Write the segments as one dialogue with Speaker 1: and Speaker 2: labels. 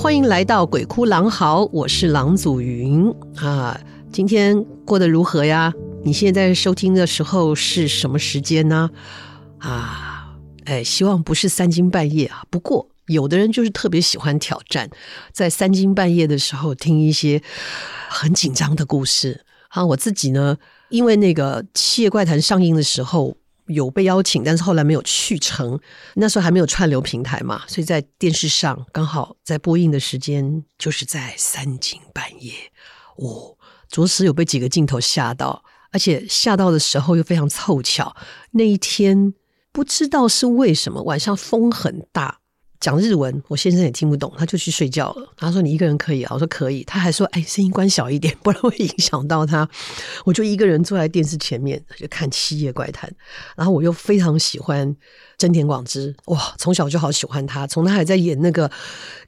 Speaker 1: 欢迎来到鬼哭狼嚎，我是郎祖筠啊。今天过得如何呀？你现在收听的时候是什么时间呢？啊，哎，希望不是三更半夜啊。不过有的人就是特别喜欢挑战，在三更半夜的时候听一些很紧张的故事啊。我自己呢，因为那个《七夜怪谈》上映的时候。有被邀请，但是后来没有去成。那时候还没有串流平台嘛，所以在电视上刚好在播映的时间就是在三更半夜。我，着实有被几个镜头吓到，而且吓到的时候又非常凑巧。那一天不知道是为什么，晚上风很大。讲日文，我先生也听不懂，他就去睡觉了。他说：“你一个人可以啊？”我说：“可以。”他还说：“哎，声音关小一点，不然会影响到他。”我就一个人坐在电视前面就看《七夜怪谈》，然后我又非常喜欢真田广之，哇，从小就好喜欢他。从他还在演那个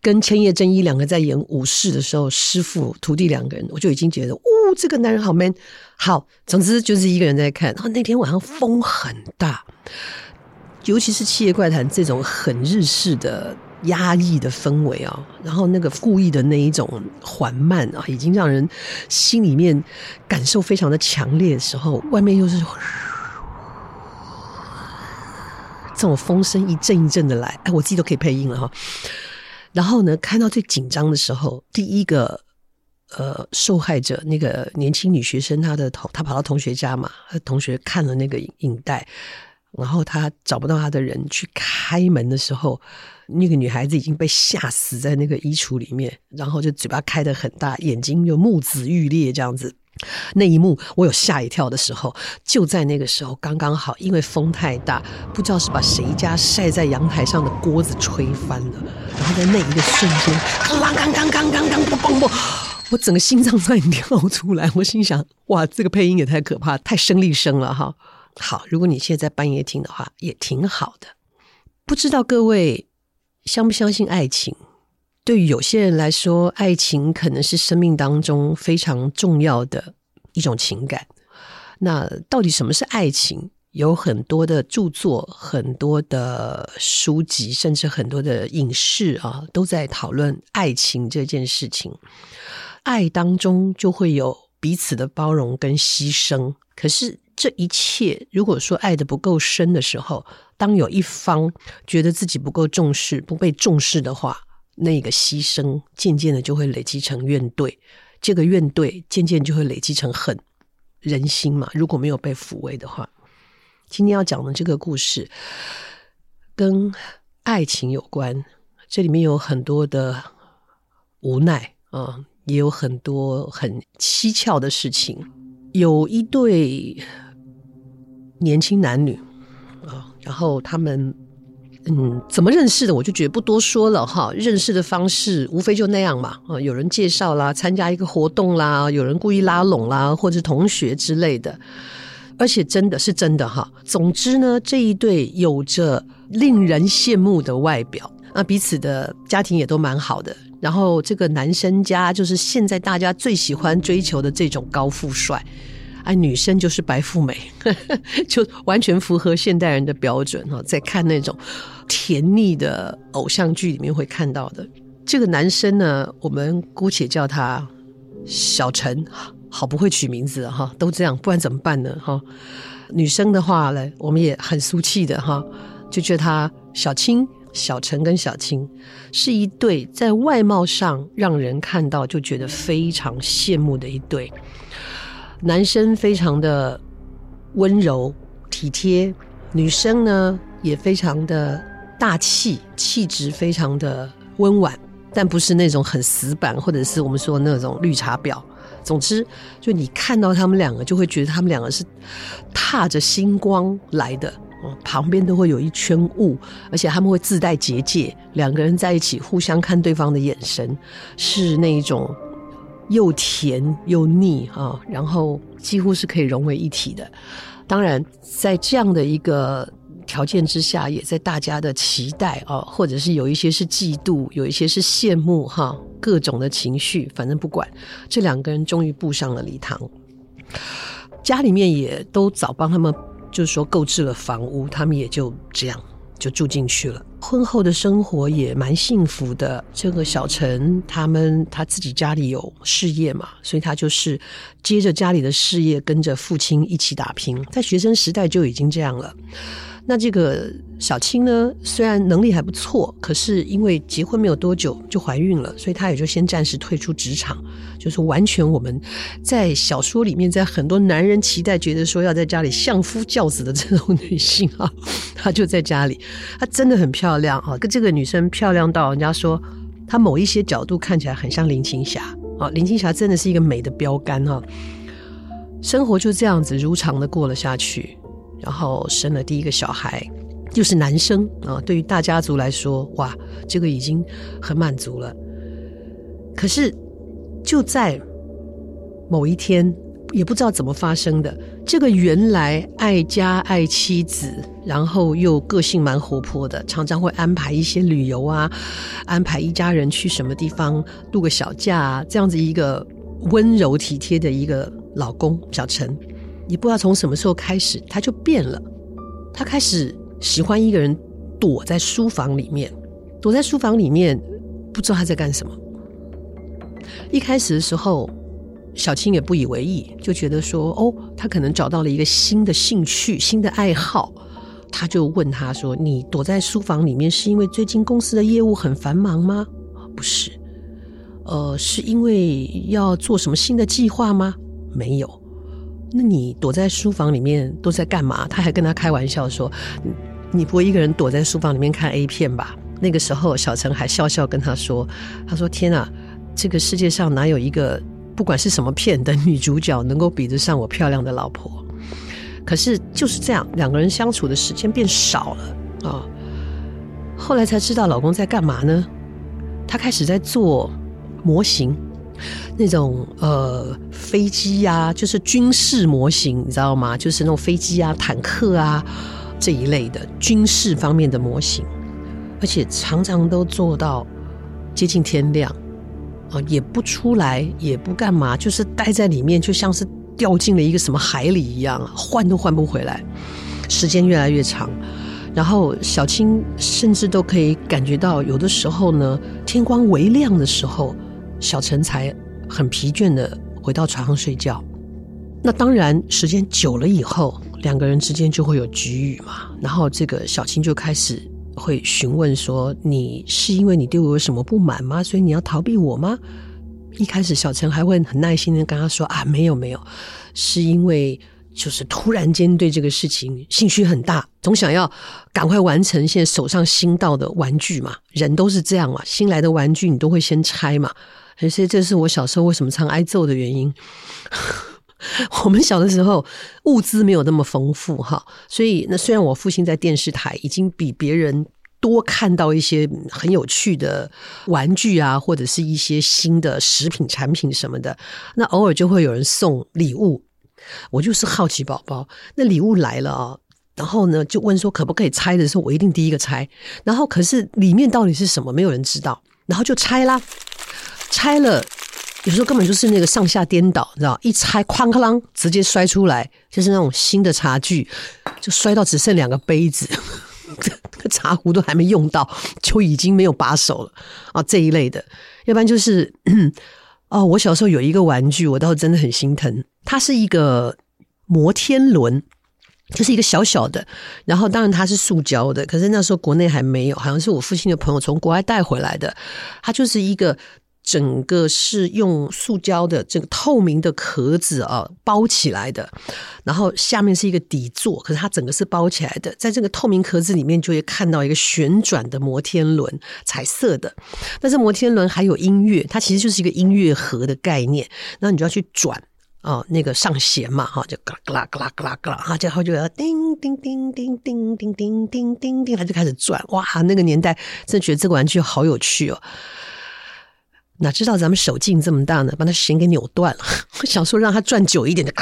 Speaker 1: 跟千叶真一两个在演武士的时候，师傅徒弟两个人，我就已经觉得，哦，这个男人好 man。好，总之就是一个人在看。然后那天晚上风很大。尤其是《七夜怪谈》这种很日式的压抑的氛围啊，然后那个故意的那一种缓慢啊，已经让人心里面感受非常的强烈的时候，外面又是这种风声一阵一阵的来，哎，我自己都可以配音了哈。然后呢，看到最紧张的时候，第一个呃受害者那个年轻女学生，她的同她跑到同学家嘛，同学看了那个影带。然后他找不到他的人去开门的时候，那个女孩子已经被吓死在那个衣橱里面，然后就嘴巴开得很大，眼睛就目眦欲裂这样子。那一幕我有吓一跳的时候，就在那个时候刚刚好，因为风太大，不知道是把谁家晒在阳台上的锅子吹翻了，然后在那一个瞬间，啷当当当当当，嘣嘣，我整个心脏差点跳出来，我心想：哇，这个配音也太可怕，太生力声了哈。好，如果你现在半夜听的话，也挺好的。不知道各位相不相信爱情？对于有些人来说，爱情可能是生命当中非常重要的一种情感。那到底什么是爱情？有很多的著作、很多的书籍，甚至很多的影视啊，都在讨论爱情这件事情。爱当中就会有彼此的包容跟牺牲，可是。这一切，如果说爱的不够深的时候，当有一方觉得自己不够重视、不被重视的话，那个牺牲渐渐的就会累积成怨怼，这个怨怼渐渐就会累积成恨。人心嘛，如果没有被抚慰的话，今天要讲的这个故事跟爱情有关，这里面有很多的无奈啊，也有很多很蹊跷的事情。有一对年轻男女啊，然后他们嗯，怎么认识的？我就觉得不多说了哈。认识的方式无非就那样嘛啊，有人介绍啦，参加一个活动啦，有人故意拉拢啦，或者同学之类的。而且真的是真的哈。总之呢，这一对有着令人羡慕的外表啊，彼此的家庭也都蛮好的。然后这个男生家就是现在大家最喜欢追求的这种高富帅，哎，女生就是白富美，就完全符合现代人的标准哈。在看那种甜腻的偶像剧里面会看到的这个男生呢，我们姑且叫他小陈，好不会取名字哈，都这样，不然怎么办呢？哈，女生的话呢，我们也很俗气的哈，就叫她小青、小陈跟小青，是一对在外貌上让人看到就觉得非常羡慕的一对。男生非常的温柔体贴，女生呢也非常的大气，气质非常的温婉。但不是那种很死板，或者是我们说的那种绿茶婊。总之，就你看到他们两个，就会觉得他们两个是踏着星光来的。旁边都会有一圈雾，而且他们会自带结界。两个人在一起，互相看对方的眼神，是那一种又甜又腻啊，然后几乎是可以融为一体的。当然，在这样的一个。条件之下，也在大家的期待啊，或者是有一些是嫉妒，有一些是羡慕哈，各种的情绪，反正不管，这两个人终于步上了礼堂，家里面也都早帮他们，就是说购置了房屋，他们也就这样就住进去了。婚后的生活也蛮幸福的。这个小陈他们他自己家里有事业嘛，所以他就是接着家里的事业，跟着父亲一起打拼，在学生时代就已经这样了。那这个小青呢，虽然能力还不错，可是因为结婚没有多久就怀孕了，所以她也就先暂时退出职场，就是完全我们在小说里面，在很多男人期待觉得说要在家里相夫教子的这种女性啊，她就在家里，她真的很漂亮啊，跟这个女生漂亮到人家说她某一些角度看起来很像林青霞啊，林青霞真的是一个美的标杆哈，生活就这样子如常的过了下去。然后生了第一个小孩，就是男生啊。对于大家族来说，哇，这个已经很满足了。可是就在某一天，也不知道怎么发生的，这个原来爱家爱妻子，然后又个性蛮活泼的，常常会安排一些旅游啊，安排一家人去什么地方度个小假啊，这样子一个温柔体贴的一个老公小陈。也不知道从什么时候开始，他就变了。他开始喜欢一个人，躲在书房里面，躲在书房里面，不知道他在干什么。一开始的时候，小青也不以为意，就觉得说：“哦，他可能找到了一个新的兴趣、新的爱好。”他就问他说：“你躲在书房里面，是因为最近公司的业务很繁忙吗？”“不是。”“呃，是因为要做什么新的计划吗？”“没有。”那你躲在书房里面都在干嘛？他还跟他开玩笑说：“你不会一个人躲在书房里面看 A 片吧？”那个时候，小陈还笑笑跟他说：“他说天啊，这个世界上哪有一个不管是什么片的女主角能够比得上我漂亮的老婆？”可是就是这样，两个人相处的时间变少了啊。后来才知道老公在干嘛呢？他开始在做模型。那种呃飞机啊，就是军事模型，你知道吗？就是那种飞机啊、坦克啊这一类的军事方面的模型，而且常常都做到接近天亮啊，也不出来，也不干嘛，就是待在里面，就像是掉进了一个什么海里一样，换都换不回来。时间越来越长，然后小青甚至都可以感觉到，有的时候呢，天光微亮的时候。小陈才很疲倦的回到床上睡觉。那当然，时间久了以后，两个人之间就会有局齁嘛。然后这个小青就开始会询问说：“你是因为你对我有什么不满吗？所以你要逃避我吗？”一开始小陈还会很耐心的跟他说：“啊，没有没有，是因为就是突然间对这个事情兴趣很大，总想要赶快完成现在手上新到的玩具嘛。人都是这样嘛，新来的玩具你都会先拆嘛。”其实这是我小时候为什么常挨揍的原因。我们小的时候物资没有那么丰富哈，所以那虽然我父亲在电视台已经比别人多看到一些很有趣的玩具啊，或者是一些新的食品产品什么的，那偶尔就会有人送礼物。我就是好奇宝宝，那礼物来了啊，然后呢就问说可不可以拆的时候，我一定第一个拆。然后可是里面到底是什么，没有人知道，然后就拆啦。拆了，有时候根本就是那个上下颠倒，你知道？一拆，哐哐啷，直接摔出来，就是那种新的茶具，就摔到只剩两个杯子，这个茶壶都还没用到，就已经没有把手了啊！这一类的，要不然就是 哦，我小时候有一个玩具，我倒真的很心疼。它是一个摩天轮，就是一个小小的，然后当然它是塑胶的，可是那时候国内还没有，好像是我父亲的朋友从国外带回来的。它就是一个。整个是用塑胶的这个透明的壳子啊包起来的，然后下面是一个底座，可是它整个是包起来的。在这个透明壳子里面，就会看到一个旋转的摩天轮，彩色的。但是摩天轮还有音乐，它其实就是一个音乐盒的概念。那你就要去转、哦，那个上弦嘛，哈，就嘎啦嘎啦嘎啦嘎啦，哈，然后就要叮叮叮叮叮叮叮叮叮叮，它就开始转。哇，那个年代真觉得这个玩具好有趣哦。哪知道咱们手劲这么大呢？把那弦给扭断了。我想说让它转久一点的，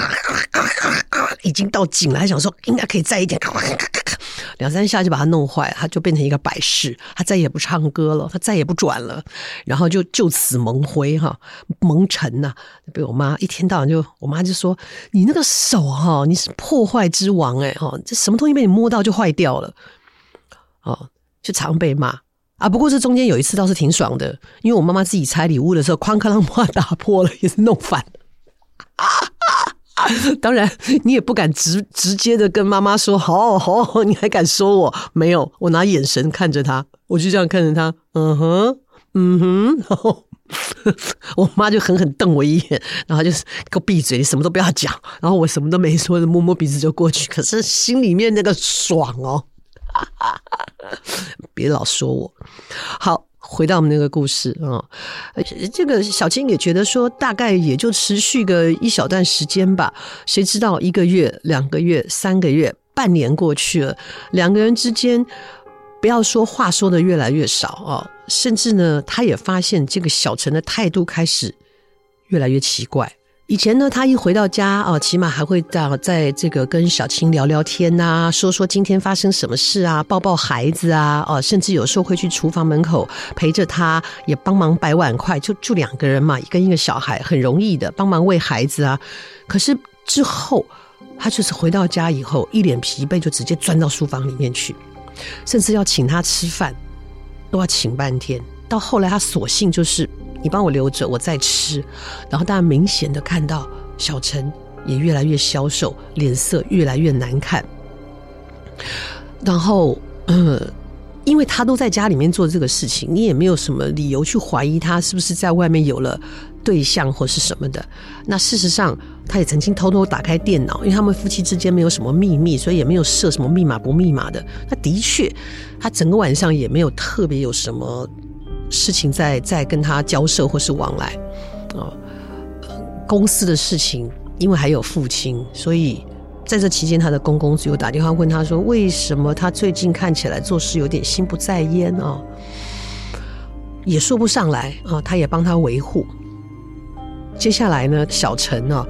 Speaker 1: 已经到紧了，还想说应该可以再一点，两三下就把它弄坏了，它就变成一个摆饰，它再也不唱歌了，它再也不转了，然后就就此蒙灰哈，蒙尘呐。被我妈一天到晚就，我妈就说：“你那个手哈，你是破坏之王哎哈，这什么东西被你摸到就坏掉了，哦，就常被骂。”啊，不过这中间有一次倒是挺爽的，因为我妈妈自己拆礼物的时候，哐哐啷把打破了，也是弄反了。当然，你也不敢直直接的跟妈妈说，好好好，你还敢说我？没有，我拿眼神看着她，我就这样看着她，嗯哼，嗯哼，然后 我妈就狠狠瞪我一眼，然后就是给我闭嘴，你什么都不要讲。然后我什么都没说，摸摸鼻子就过去，可是心里面那个爽哦。别老说我。好，回到我们那个故事啊，这个小青也觉得说，大概也就持续个一小段时间吧。谁知道一个月、两个月、三个月、半年过去了，两个人之间，不要说话说的越来越少啊，甚至呢，他也发现这个小陈的态度开始越来越奇怪。以前呢，他一回到家哦，起码还会到在这个跟小青聊聊天呐、啊，说说今天发生什么事啊，抱抱孩子啊，哦，甚至有时候会去厨房门口陪着他，也帮忙摆碗筷，就就两个人嘛，跟一个小孩，很容易的帮忙喂孩子啊。可是之后，他就是回到家以后，一脸疲惫，就直接钻到书房里面去，甚至要请他吃饭，都要请半天。到后来，他索性就是。你帮我留着，我再吃。然后大家明显的看到小陈也越来越消瘦，脸色越来越难看。然后，呃，因为他都在家里面做这个事情，你也没有什么理由去怀疑他是不是在外面有了对象或是什么的。那事实上，他也曾经偷偷打开电脑，因为他们夫妻之间没有什么秘密，所以也没有设什么密码不密码的。他的确，他整个晚上也没有特别有什么。事情在在跟他交涉或是往来，哦，公司的事情，因为还有父亲，所以在这期间，他的公公只有打电话问他说：“为什么他最近看起来做事有点心不在焉啊？”也说不上来啊，他也帮他维护。接下来呢，小陈呢，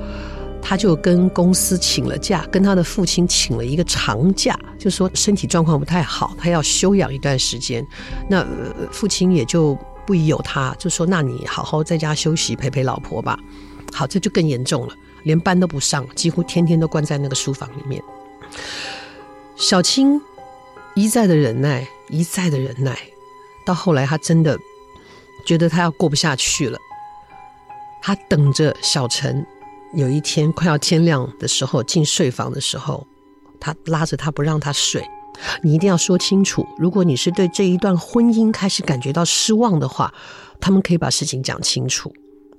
Speaker 1: 他就跟公司请了假，跟他的父亲请了一个长假。就说身体状况不太好，他要休养一段时间。那父亲也就不疑有他，就说：“那你好好在家休息，陪陪老婆吧。”好，这就更严重了，连班都不上，几乎天天都关在那个书房里面。小青一再的忍耐，一再的忍耐，到后来他真的觉得他要过不下去了。他等着小陈有一天快要天亮的时候进睡房的时候。他拉着他不让他睡，你一定要说清楚。如果你是对这一段婚姻开始感觉到失望的话，他们可以把事情讲清楚，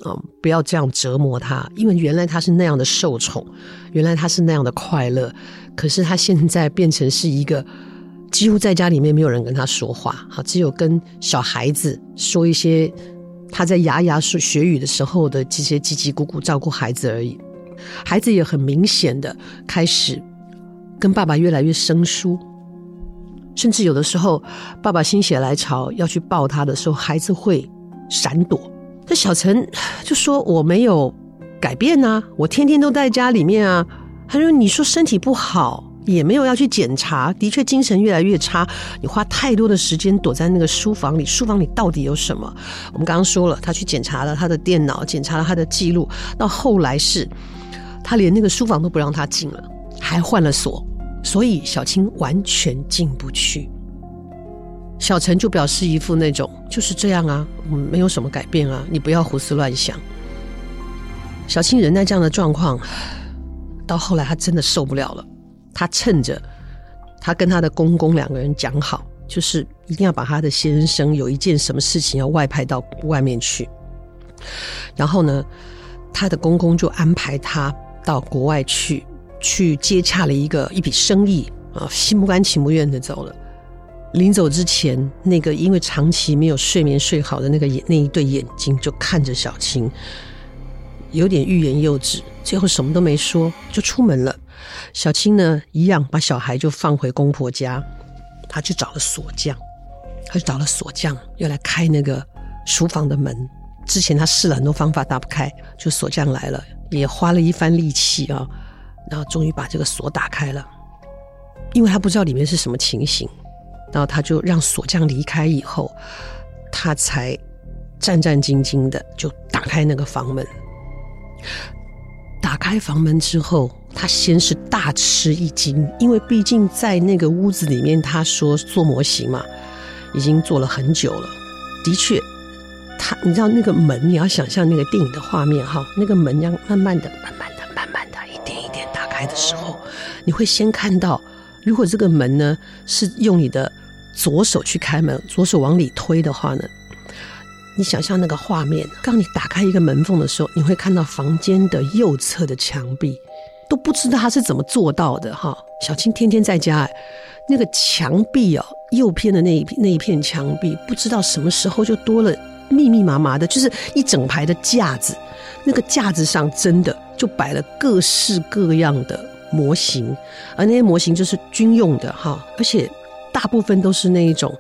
Speaker 1: 嗯，不要这样折磨他。因为原来他是那样的受宠，原来他是那样的快乐，可是他现在变成是一个几乎在家里面没有人跟他说话，哈，只有跟小孩子说一些他在牙牙学语的时候的这些叽叽咕咕照顾孩子而已。孩子也很明显的开始。跟爸爸越来越生疏，甚至有的时候，爸爸心血来潮要去抱他的时候，孩子会闪躲。那小陈就说：“我没有改变啊，我天天都在家里面啊。”他说：“你说身体不好，也没有要去检查，的确精神越来越差。你花太多的时间躲在那个书房里，书房里到底有什么？”我们刚刚说了，他去检查了他的电脑，检查了他的记录，到后来是，他连那个书房都不让他进了，还换了锁。所以小青完全进不去，小陈就表示一副那种就是这样啊，没有什么改变啊，你不要胡思乱想。小青人在这样的状况，到后来她真的受不了了。她趁着她跟她的公公两个人讲好，就是一定要把她的先生有一件什么事情要外派到外面去。然后呢，她的公公就安排她到国外去，去接洽了一个一笔生意啊，心不甘情不愿的走了。临走之前，那个因为长期没有睡眠睡好的那个眼那一对眼睛就看着小青，有点欲言又止，最后什么都没说就出门了。小青呢，一样把小孩就放回公婆家，他去找了锁匠，他去找了锁匠要来开那个书房的门。之前他试了很多方法打不开，就锁匠来了，也花了一番力气啊，然后终于把这个锁打开了，因为他不知道里面是什么情形。然后他就让锁匠离开以后，他才战战兢兢的就打开那个房门。打开房门之后，他先是大吃一惊，因为毕竟在那个屋子里面，他说做模型嘛，已经做了很久了。的确，他你知道那个门，你要想象那个电影的画面哈，那个门要慢慢的、慢慢的、慢慢的一点一点打开的时候，你会先看到，如果这个门呢是用你的。左手去开门，左手往里推的话呢，你想象那个画面，当你打开一个门缝的时候，你会看到房间的右侧的墙壁，都不知道他是怎么做到的哈。小青天天在家，那个墙壁哦，右边的那一那一片墙壁，不知道什么时候就多了密密麻麻的，就是一整排的架子，那个架子上真的就摆了各式各样的模型，而那些模型就是军用的哈，而且。大部分都是那一种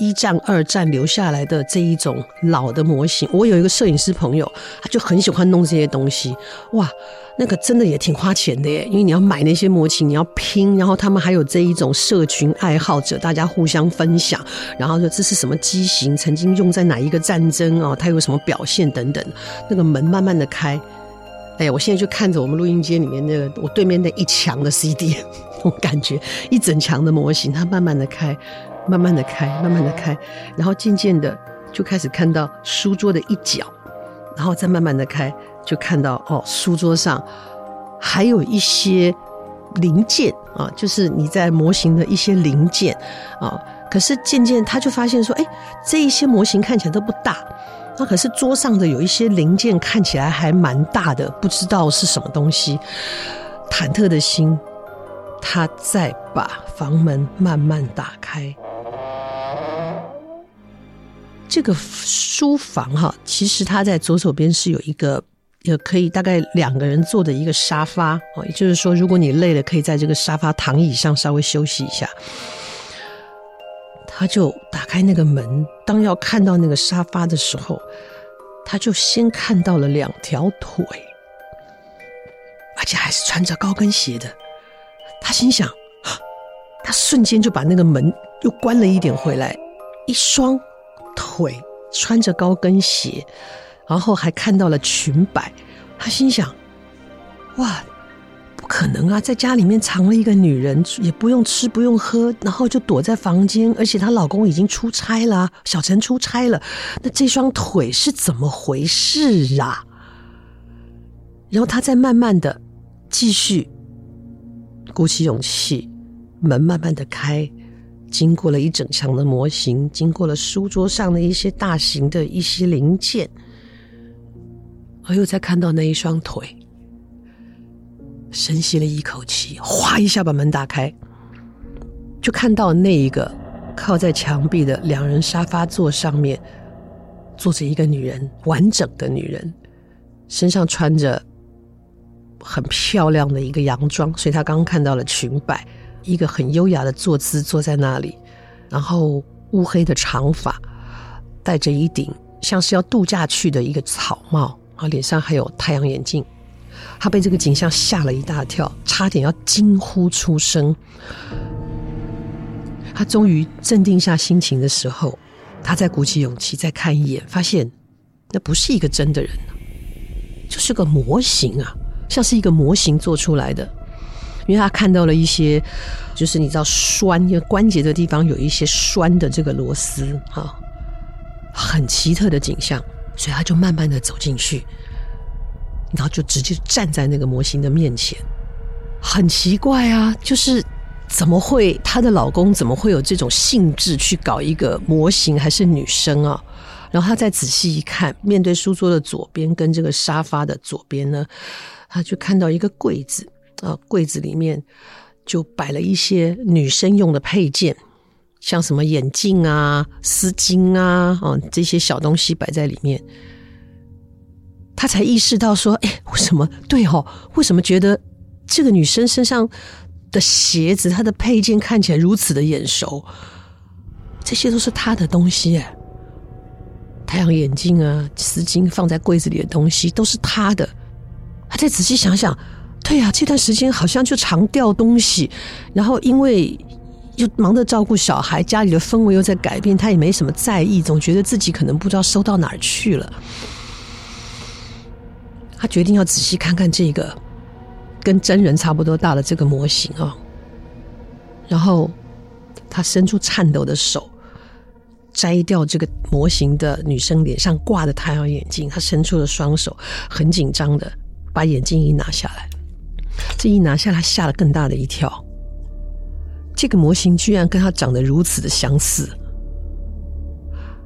Speaker 1: 一战、二战留下来的这一种老的模型。我有一个摄影师朋友，他就很喜欢弄这些东西。哇，那个真的也挺花钱的耶，因为你要买那些模型，你要拼，然后他们还有这一种社群爱好者，大家互相分享，然后说这是什么机型，曾经用在哪一个战争哦，它有什么表现等等。那个门慢慢的开，哎，我现在就看着我们录音间里面那个我对面那一墙的 CD。我感觉一整墙的模型，它慢慢的开，慢慢的开，慢慢的开，然后渐渐的就开始看到书桌的一角，然后再慢慢的开，就看到哦，书桌上还有一些零件啊，就是你在模型的一些零件啊。可是渐渐他就发现说，哎，这一些模型看起来都不大，那可是桌上的有一些零件看起来还蛮大的，不知道是什么东西，忐忑的心。他再把房门慢慢打开，这个书房哈，其实他在左手边是有一个，也可以大概两个人坐的一个沙发哦，也就是说，如果你累了，可以在这个沙发躺椅上稍微休息一下。他就打开那个门，当要看到那个沙发的时候，他就先看到了两条腿，而且还是穿着高跟鞋的。他心想，他瞬间就把那个门又关了一点回来，一双腿穿着高跟鞋，然后还看到了裙摆。他心想，哇，不可能啊，在家里面藏了一个女人，也不用吃不用喝，然后就躲在房间，而且她老公已经出差了，小陈出差了，那这双腿是怎么回事啊？然后他再慢慢的继续。鼓起勇气，门慢慢的开，经过了一整墙的模型，经过了书桌上的一些大型的一些零件，而又再看到那一双腿，深吸了一口气，哗一下把门打开，就看到那一个靠在墙壁的两人沙发座上面，坐着一个女人，完整的女人，身上穿着。很漂亮的一个洋装，所以她刚刚看到了裙摆，一个很优雅的坐姿坐在那里，然后乌黑的长发，戴着一顶像是要度假去的一个草帽，啊，脸上还有太阳眼镜，他被这个景象吓了一大跳，差点要惊呼出声。他终于镇定下心情的时候，他再鼓起勇气再看一眼，发现那不是一个真的人，就是个模型啊。像是一个模型做出来的，因为他看到了一些，就是你知道拴，因为关节的地方有一些拴的这个螺丝啊，很奇特的景象，所以他就慢慢的走进去，然后就直接站在那个模型的面前。很奇怪啊，就是怎么会她的老公怎么会有这种兴致去搞一个模型还是女生啊？然后她再仔细一看，面对书桌的左边跟这个沙发的左边呢，她就看到一个柜子啊，柜子里面就摆了一些女生用的配件，像什么眼镜啊、丝巾啊，啊这些小东西摆在里面。他才意识到说：“哎，为什么？对哦，为什么觉得？”这个女生身上的鞋子，她的配件看起来如此的眼熟，这些都是她的东西哎。太阳眼镜啊，丝巾放在柜子里的东西都是她的。他再仔细想想，对呀，这段时间好像就常掉东西，然后因为又忙着照顾小孩，家里的氛围又在改变，他也没什么在意，总觉得自己可能不知道收到哪儿去了。他决定要仔细看看这个。跟真人差不多大的这个模型啊，然后他伸出颤抖的手，摘掉这个模型的女生脸上挂的太阳眼镜。他伸出了双手，很紧张的把眼镜一拿下来。这一拿下来，吓了更大的一跳。这个模型居然跟他长得如此的相似。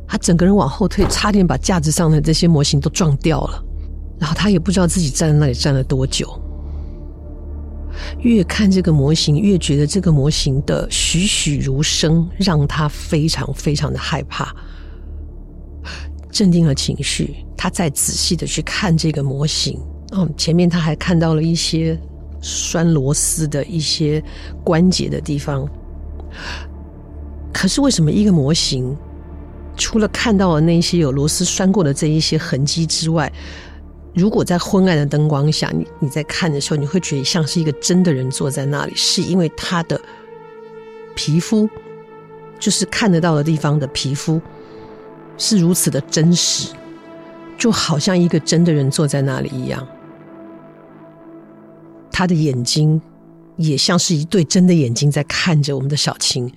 Speaker 1: 他整个人往后退，差点把架子上的这些模型都撞掉了。然后他也不知道自己站在那里站了多久。越看这个模型，越觉得这个模型的栩栩如生，让他非常非常的害怕。镇定了情绪，他再仔细的去看这个模型。嗯，前面他还看到了一些拴螺丝的一些关节的地方。可是为什么一个模型，除了看到了那些有螺丝拴过的这一些痕迹之外，如果在昏暗的灯光下，你你在看的时候，你会觉得像是一个真的人坐在那里，是因为他的皮肤，就是看得到的地方的皮肤是如此的真实，就好像一个真的人坐在那里一样。他的眼睛也像是一对真的眼睛在看着我们的小青。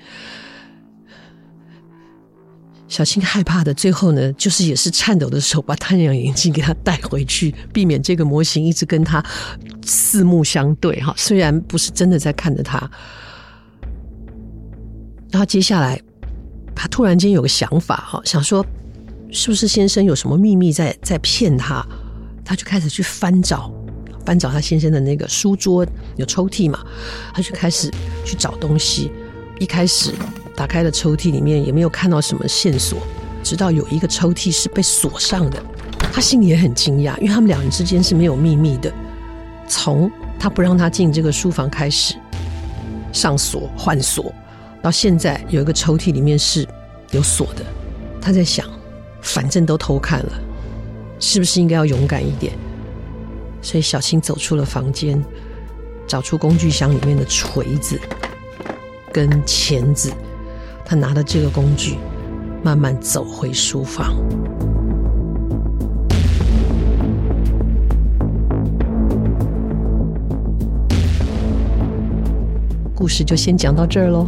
Speaker 1: 小青害怕的，最后呢，就是也是颤抖的手把太阳眼镜给他带回去，避免这个模型一直跟他四目相对哈。虽然不是真的在看着他，然后接下来他突然间有个想法哈，想说是不是先生有什么秘密在在骗他？他就开始去翻找翻找他先生的那个书桌有抽屉嘛，他就开始去找东西，一开始。打开了抽屉，里面也没有看到什么线索，直到有一个抽屉是被锁上的，他心里也很惊讶，因为他们两人之间是没有秘密的。从他不让他进这个书房开始，上锁换锁，到现在有一个抽屉里面是有锁的。他在想，反正都偷看了，是不是应该要勇敢一点？所以小青走出了房间，找出工具箱里面的锤子跟钳子。他拿着这个工具，慢慢走回书房。故事就先讲到这儿喽。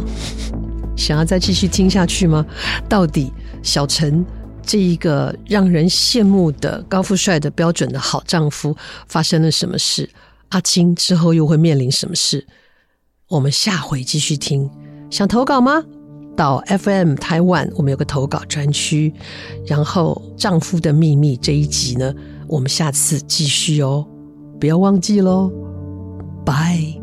Speaker 1: 想要再继续听下去吗？到底小陈这一个让人羡慕的高富帅的标准的好丈夫发生了什么事？阿青之后又会面临什么事？我们下回继续听。想投稿吗？到 FM 台湾，我们有个投稿专区。然后《丈夫的秘密》这一集呢，我们下次继续哦，不要忘记喽，拜。